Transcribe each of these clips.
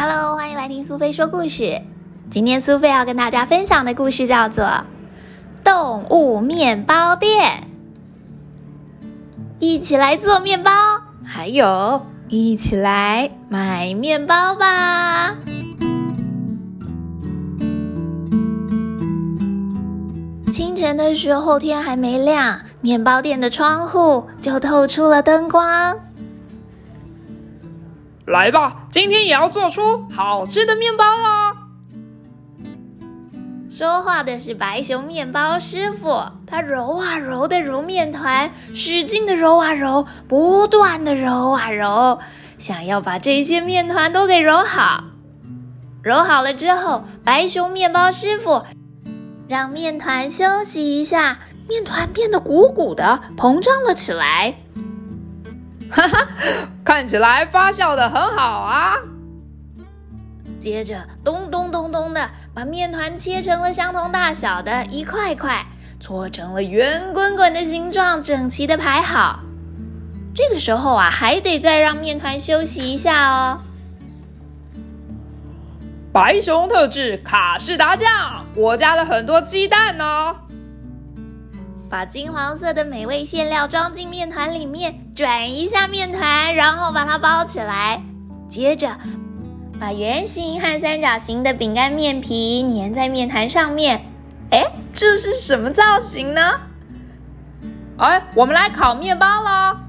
哈喽，欢迎来听苏菲说故事。今天苏菲要跟大家分享的故事叫做《动物面包店》。一起来做面包，还有一起来买面包吧。清晨的时候，天还没亮，面包店的窗户就透出了灯光。来吧，今天也要做出好吃的面包哦！说话的是白熊面包师傅，他揉啊揉的揉面团，使劲的揉啊揉，不断的揉啊揉，想要把这些面团都给揉好。揉好了之后，白熊面包师傅让面团休息一下，面团变得鼓鼓的，膨胀了起来。哈哈，看起来发酵的很好啊！接着咚咚咚咚的把面团切成了相同大小的一块块，搓成了圆滚滚的形状，整齐的排好。这个时候啊，还得再让面团休息一下哦。白熊特制卡士达酱，我加了很多鸡蛋哦。把金黄色的美味馅料装进面团里面，转一下面团，然后把它包起来。接着，把圆形和三角形的饼干面皮粘在面团上面。哎，这是什么造型呢？哎，我们来烤面包了！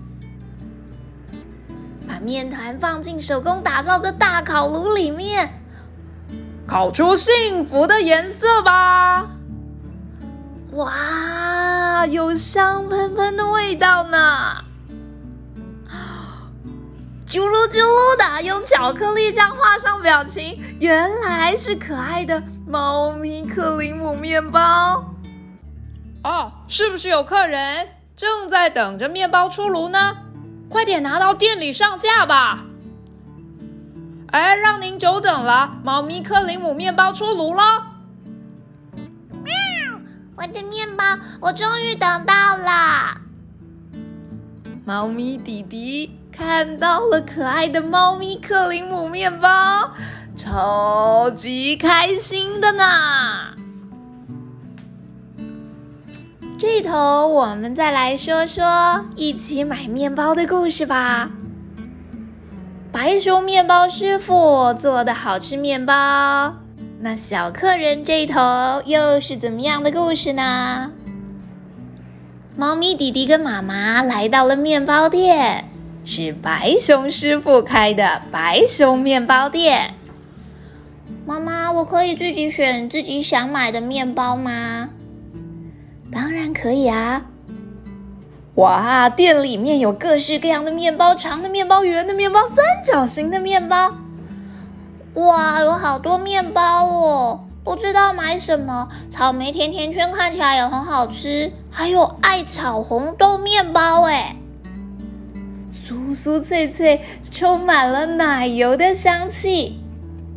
把面团放进手工打造的大烤炉里面，烤出幸福的颜色吧！哇，有香喷喷的味道呢！啾噜啾噜的，用巧克力酱画上表情，原来是可爱的猫咪克林姆面包。哦，是不是有客人正在等着面包出炉呢？快点拿到店里上架吧！哎，让您久等了，猫咪克林姆面包出炉了。我的面包，我终于等到了！猫咪弟弟看到了可爱的猫咪克林姆面包，超级开心的呢。这头我们再来说说一起买面包的故事吧。白熊面包师傅做的好吃面包。那小客人这头又是怎么样的故事呢？猫咪弟弟跟妈妈来到了面包店，是白熊师傅开的白熊面包店。妈妈，我可以自己选自己想买的面包吗？当然可以啊！哇，店里面有各式各样的面包，长的面包、圆的面包、三角形的面包。哇，有好多面包哦！不知道买什么。草莓甜甜圈看起来也很好吃，还有艾草红豆面包，哎，酥酥脆脆，充满了奶油的香气。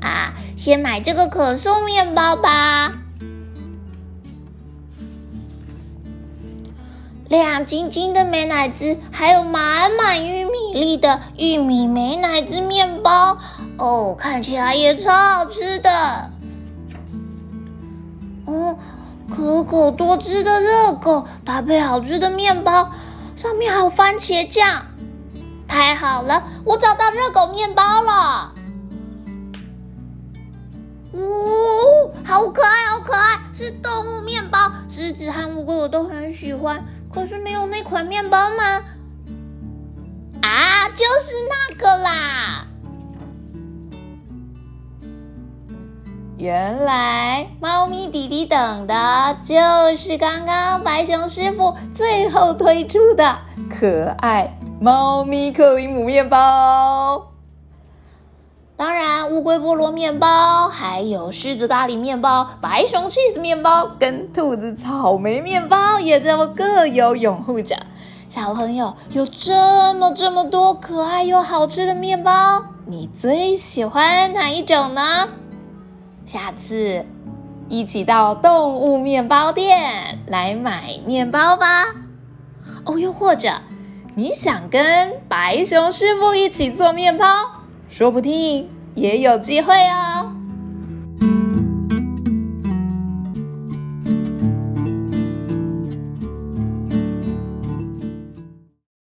啊，先买这个可颂面包吧。亮晶晶的美奶滋，还有满满玉米粒的玉米美奶滋面包。哦，看起来也超好吃的。哦，可口多汁的热狗搭配好吃的面包，上面还有番茄酱，太好了！我找到热狗面包了。呜，好可爱，好可爱，是动物面包，狮子和乌龟我都很喜欢。可是没有那款面包吗？啊，就是那个啦。原来猫咪弟弟等的就是刚刚白熊师傅最后推出的可爱猫咪克里姆面包。当然，乌龟菠萝面包，还有狮子咖喱面包、白熊 cheese 面包跟兔子草莓面包也都各有拥护者。小朋友有这么这么多可爱又好吃的面包，你最喜欢哪一种呢？下次一起到动物面包店来买面包吧。哦，又或者你想跟白熊师傅一起做面包，说不定也有机会哦。